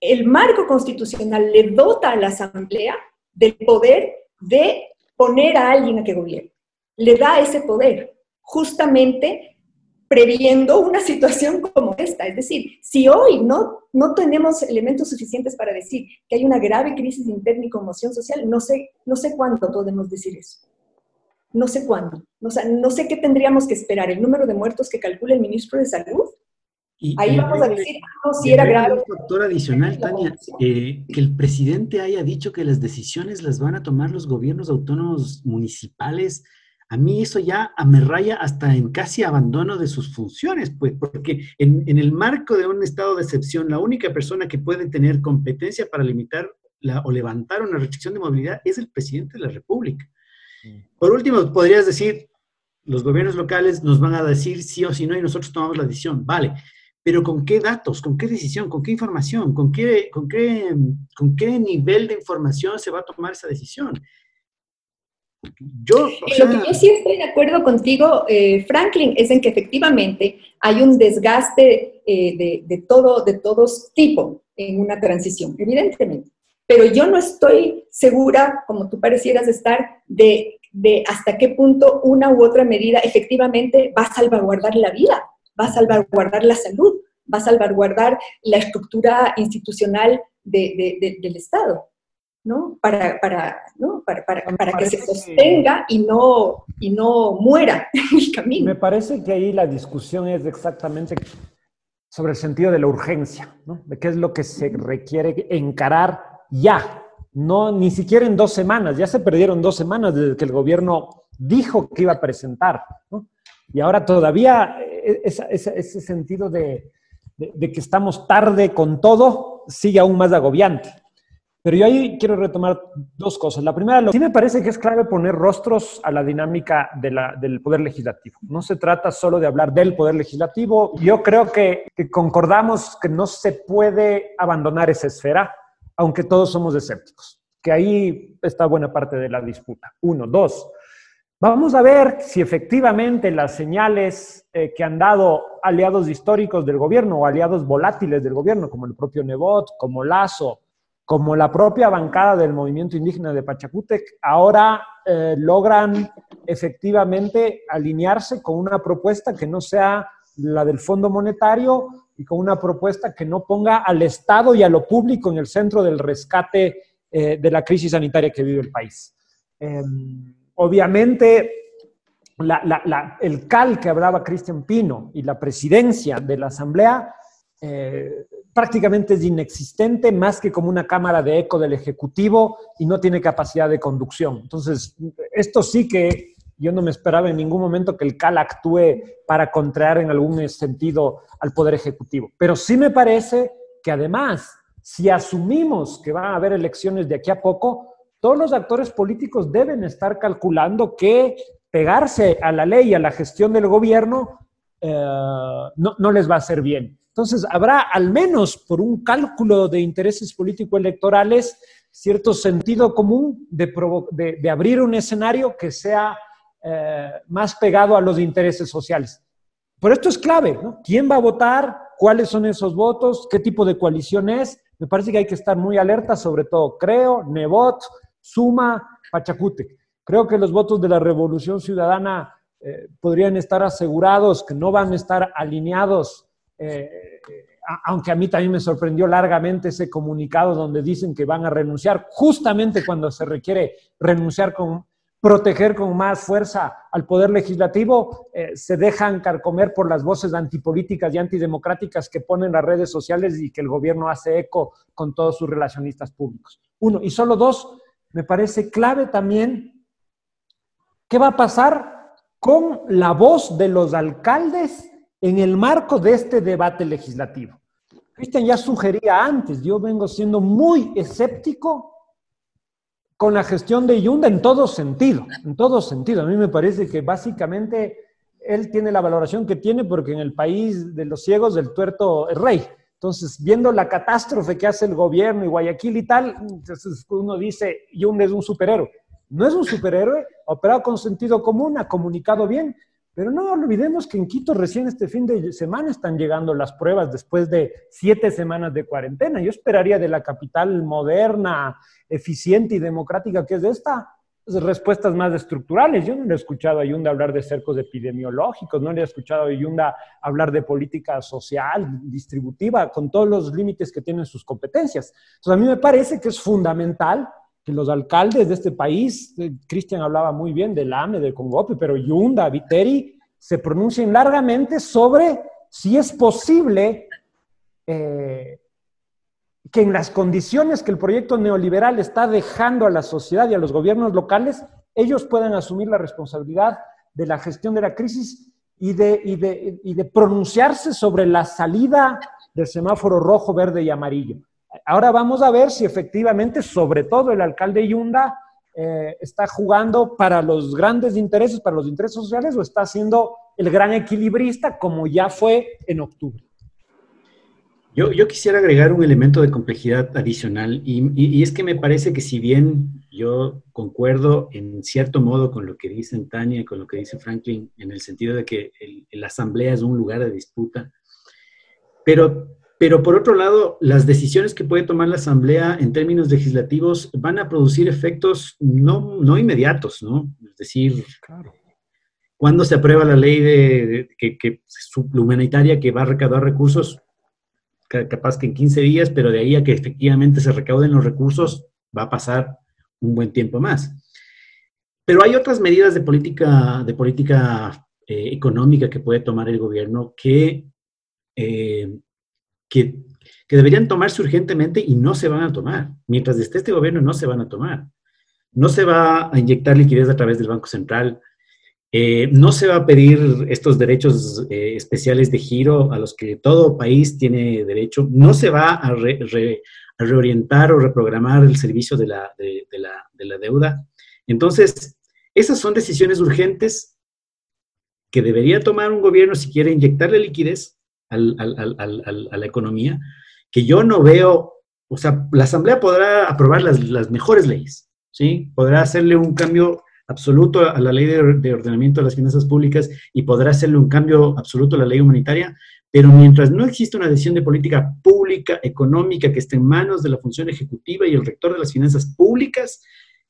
el marco constitucional le dota a la Asamblea del poder de poner a alguien a que gobierne. Le da ese poder, justamente previendo una situación como esta. Es decir, si hoy no, no tenemos elementos suficientes para decir que hay una grave crisis interna y conmoción social, no sé, no sé cuándo podemos decir eso. No sé cuándo. O sea, no sé qué tendríamos que esperar. ¿El número de muertos que calcula el ministro de Salud? Ahí vamos a decir, no, si era grave. Un factor adicional, Tania, que el presidente haya dicho que las decisiones las van a tomar los gobiernos autónomos municipales, a mí eso ya me raya hasta en casi abandono de sus funciones, pues, porque en, en, el marco de un estado de excepción, la única persona que puede tener competencia para limitar la, o levantar una restricción de movilidad es el presidente de la República. Mm. Por último, podrías decir, los gobiernos locales nos van a decir sí o sí no y nosotros tomamos la decisión. Vale, pero ¿con qué datos? ¿Con qué decisión? ¿Con qué información? ¿Con qué, con qué, con qué nivel de información se va a tomar esa decisión? Yo, Lo que yo sí estoy de acuerdo contigo, eh, Franklin, es en que efectivamente hay un desgaste eh, de, de, todo, de todos tipo en una transición, evidentemente. Pero yo no estoy segura, como tú parecieras estar, de, de hasta qué punto una u otra medida efectivamente va a salvaguardar la vida va a salvaguardar la salud, va a salvaguardar la estructura institucional del Estado, ¿no? Para, para, ¿no? para, para, que se sostenga y no, y no muera en el camino. Me parece que ahí la discusión es exactamente sobre el sentido de la urgencia, ¿no? De qué es lo que se requiere encarar ya, no ni siquiera en dos semanas, ya se perdieron dos semanas desde que el gobierno dijo que iba a presentar, ¿no? Y ahora todavía eh, ese, sentido de, que estamos tarde con todo sigue aún más agobiante. Pero yo ahí quiero retomar dos cosas. La primera, lo, sí me parece que es clave poner rostros a la dinámica del poder legislativo. No se trata solo de hablar del poder legislativo. Yo creo que, que concordamos que no se puede abandonar esa esfera, aunque todos somos escépticos. Que ahí está buena parte de la disputa. Uno. Dos. Vamos a ver si efectivamente las señales eh, que han dado aliados históricos del gobierno o aliados volátiles del gobierno, como el propio Nebot, como Lazo, como la propia bancada del movimiento indígena de Pachacútec, ahora eh, logran efectivamente alinearse con una propuesta que no sea la del Fondo Monetario y con una propuesta que no ponga al Estado y a lo público en el centro del rescate eh, de la crisis sanitaria que vive el país. Em, Obviamente, el CAL que hablaba Cristian Pino y la presidencia de la Asamblea eh, prácticamente es inexistente, más que como una cámara de eco del Ejecutivo y no tiene capacidad de conducción. Entonces, esto sí que yo no me esperaba en ningún momento que el CAL actúe para contraer en algún sentido al Poder Ejecutivo. Pero sí me parece que además, si asumimos que van a haber elecciones de aquí a poco, todos los actores políticos deben estar calculando que pegarse a la ley y a la gestión del gobierno eh, no, les va a hacer bien. Entonces, habrá al menos por un cálculo de intereses político-electorales cierto sentido común de, abrir un escenario que sea eh, más pegado a los intereses sociales. Pero esto es clave, ¿no? ¿Quién va a votar? ¿Cuáles son esos votos? ¿Qué tipo de coalición es? Me parece que hay que estar muy alerta, sobre todo Creo, Nebot, Suma, Pachacute. Creo que los votos de la Revolución Ciudadana eh, podrían estar asegurados, que no van a estar alineados, eh, aunque a mí también me sorprendió largamente ese comunicado donde dicen que van a renunciar justamente cuando se requiere renunciar con proteger con más fuerza al poder legislativo, eh, se dejan carcomer por las voces antipolíticas y antidemocráticas que ponen las redes sociales y que el gobierno hace eco con todos sus relacionistas públicos. Uno. Y solo dos, me parece clave también, ¿qué va a pasar con la voz de los alcaldes en el marco de este debate legislativo? Cristian ya sugería antes, yo vengo siendo muy escéptico con la gestión de Yunda en todo sentido, en todo sentido. A mí me parece que básicamente él tiene la valoración que tiene porque en el país de los ciegos el tuerto es rey. Entonces, viendo la catástrofe que hace el gobierno y Guayaquil y tal, entonces uno dice, Yunda es un superhéroe. No es un superhéroe, operado con sentido común, ha comunicado bien, pero no olvidemos que en Quito recién este fin de semana están llegando las pruebas después de siete semanas de cuarentena. Yo esperaría de la capital moderna, eficiente y democrática que es esta, pues, respuestas más estructurales. Yo no le he escuchado a Yunda hablar de cercos epidemiológicos, no le he escuchado a Yunda hablar de política social, distributiva, con todos los límites que tienen sus competencias. Entonces, a mí me parece que es fundamental que los alcaldes de este país, eh, Cristian hablaba muy bien del AME, del Congope, pero Yunda, Viteri, se pronuncien largamente sobre si es posible eh, que en las condiciones que el proyecto neoliberal está dejando a la sociedad y a los gobiernos locales, ellos puedan asumir la responsabilidad de la gestión de la crisis y de, y de pronunciarse sobre la salida del semáforo rojo, verde y amarillo. Ahora vamos a ver si efectivamente, sobre todo el alcalde Yunda, eh, está jugando para los grandes intereses, para los intereses sociales, o está siendo el gran equilibrista como ya fue en octubre. Yo, yo quisiera agregar un elemento de complejidad adicional y, es que me parece que si bien yo concuerdo en cierto modo con lo que dicen Tania y con lo que dice Franklin, en el sentido de que la asamblea es un lugar de disputa, pero pero por otro lado, las decisiones que puede tomar la Asamblea en términos legislativos van a producir efectos no, no inmediatos, ¿no? Es decir, claro. cuando se aprueba la ley de, que, que, humanitaria que va a recaudar recursos, capaz que en 15 días, pero de ahí a que efectivamente se recauden los recursos, va a pasar un buen tiempo más. Pero hay otras medidas de política, de política eh, económica que puede tomar el gobierno que eh, que, deberían tomarse urgentemente y no se van a tomar. Mientras esté este gobierno, no se van a tomar. No se va a inyectar liquidez a través del Banco Central. Eh, no se va a pedir estos derechos eh, especiales de giro a los que todo país tiene derecho. No se va a, reorientar o reprogramar el servicio de la, de la deuda. Entonces, esas son decisiones urgentes que debería tomar un gobierno si quiere inyectarle liquidez a la economía, que yo no veo, o sea, la Asamblea podrá aprobar las, mejores leyes, ¿sí? Podrá hacerle un cambio absoluto a la ley de, ordenamiento de las finanzas públicas y podrá hacerle un cambio absoluto a la ley humanitaria, pero mientras no exista una decisión de política pública, económica, que esté en manos de la función ejecutiva y el rector de las finanzas públicas,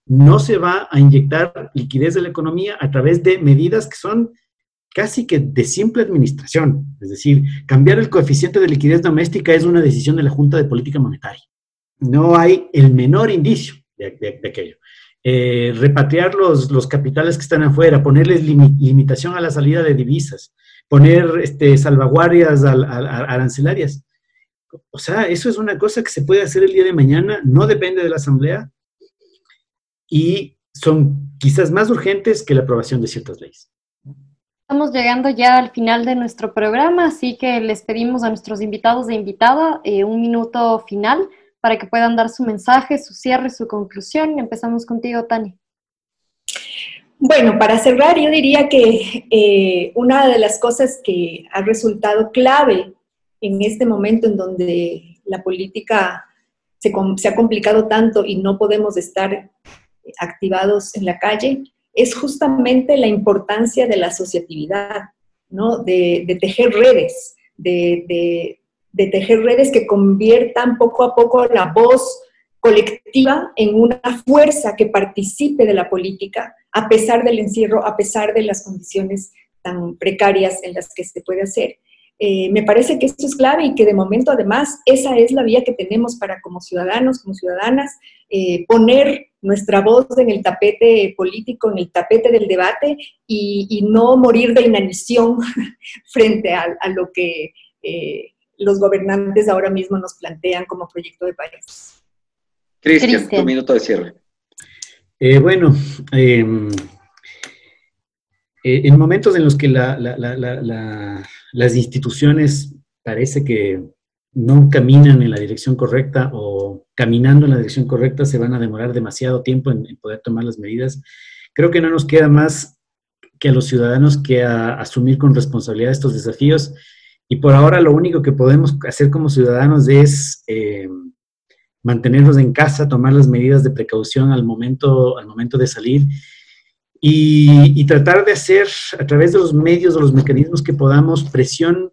no se va a inyectar liquidez de la economía a través de medidas que son casi que de simple administración. Es decir, cambiar el coeficiente de liquidez doméstica es una decisión de la Junta de Política Monetaria. No hay el menor indicio de, aquello. Eh, repatriar los, los, capitales que están afuera, ponerles limitación a la salida de divisas, poner este, salvaguardias arancelarias. O sea, eso es una cosa que se puede hacer el día de mañana, no depende de la Asamblea y son quizás más urgentes que la aprobación de ciertas leyes. Estamos llegando ya al final de nuestro programa, así que les pedimos a nuestros invitados e invitada eh, un minuto final para que puedan dar su mensaje, su cierre, su conclusión. Empezamos contigo, Tani. Bueno, para cerrar, yo diría que eh, una de las cosas que ha resultado clave en este momento en donde la política se, ha complicado tanto y no podemos estar activados en la calle, es justamente la importancia de la asociatividad, ¿no? de, tejer redes, de, de, tejer redes que conviertan poco a poco la voz colectiva en una fuerza que participe de la política, a pesar del encierro, a pesar de las condiciones tan precarias en las que se puede hacer. Eh, me parece que esto es clave y que de momento además esa es la vía que tenemos para como ciudadanos, como ciudadanas, eh, poner nuestra voz en el tapete político, en el tapete del debate y, no morir de inanición frente a, lo que eh, los gobernantes ahora mismo nos plantean como proyecto de país. Cristian, tu minuto de cierre. bueno, em, en momentos en los que la las instituciones parece que no caminan en la dirección correcta o caminando en la dirección correcta se van a demorar demasiado tiempo en, poder tomar las medidas. Creo que no nos queda más que a los ciudadanos que asumir con responsabilidad estos desafíos y por ahora lo único que podemos hacer como ciudadanos es eh, mantenernos en casa, tomar las medidas de precaución al momento, al momento de salir y, tratar de hacer a través de los medios o los mecanismos que podamos presión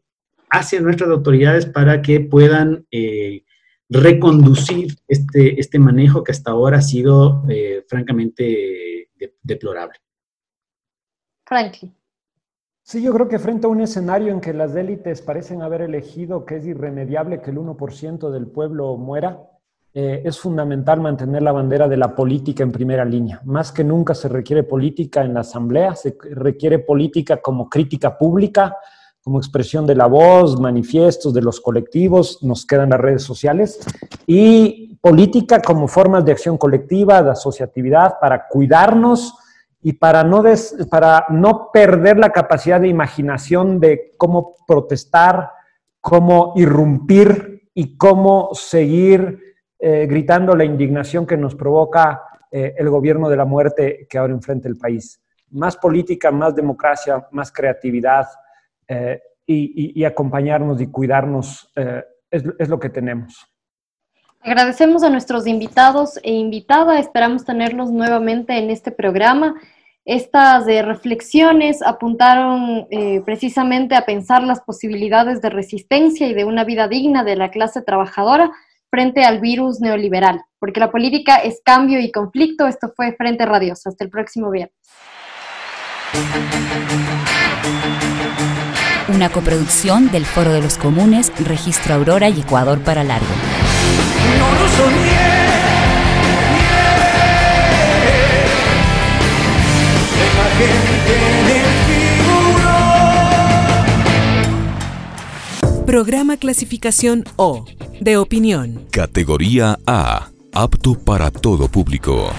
hacia nuestras autoridades para que puedan eh, reconducir este, este manejo que hasta ahora ha sido eh, francamente deplorable. Franklin. Sí, yo creo que frente a un escenario en que las élites parecen haber elegido que es irremediable que el 1% del pueblo muera, eh, es fundamental mantener la bandera de la política en primera línea. Más que nunca se requiere política en la asamblea, se requiere política como crítica pública, como expresión de la voz, manifiestos de los colectivos, nos quedan las redes sociales, y política como formas de acción colectiva, de asociatividad, para cuidarnos y para no, para no perder la capacidad de imaginación de cómo protestar, cómo irrumpir y cómo seguir eh, gritando la indignación que nos provoca eh, el gobierno de la muerte que ahora enfrenta el país. Más política, más democracia, más creatividad eh, y, acompañarnos y cuidarnos es, es lo que tenemos. Agradecemos a nuestros invitados e invitada, esperamos tenerlos nuevamente en este programa. Estas reflexiones apuntaron precisamente a pensar las posibilidades de resistencia y de una vida digna de la clase trabajadora frente al virus neoliberal, porque la política es cambio y conflicto. Esto fue Frente Radioso. Hasta el próximo viernes. Una coproducción del Foro de los Comunes, Registro Aurora y Ecuador para Largo. Programa clasificación O, de opinión. Categoría A, apto para todo público.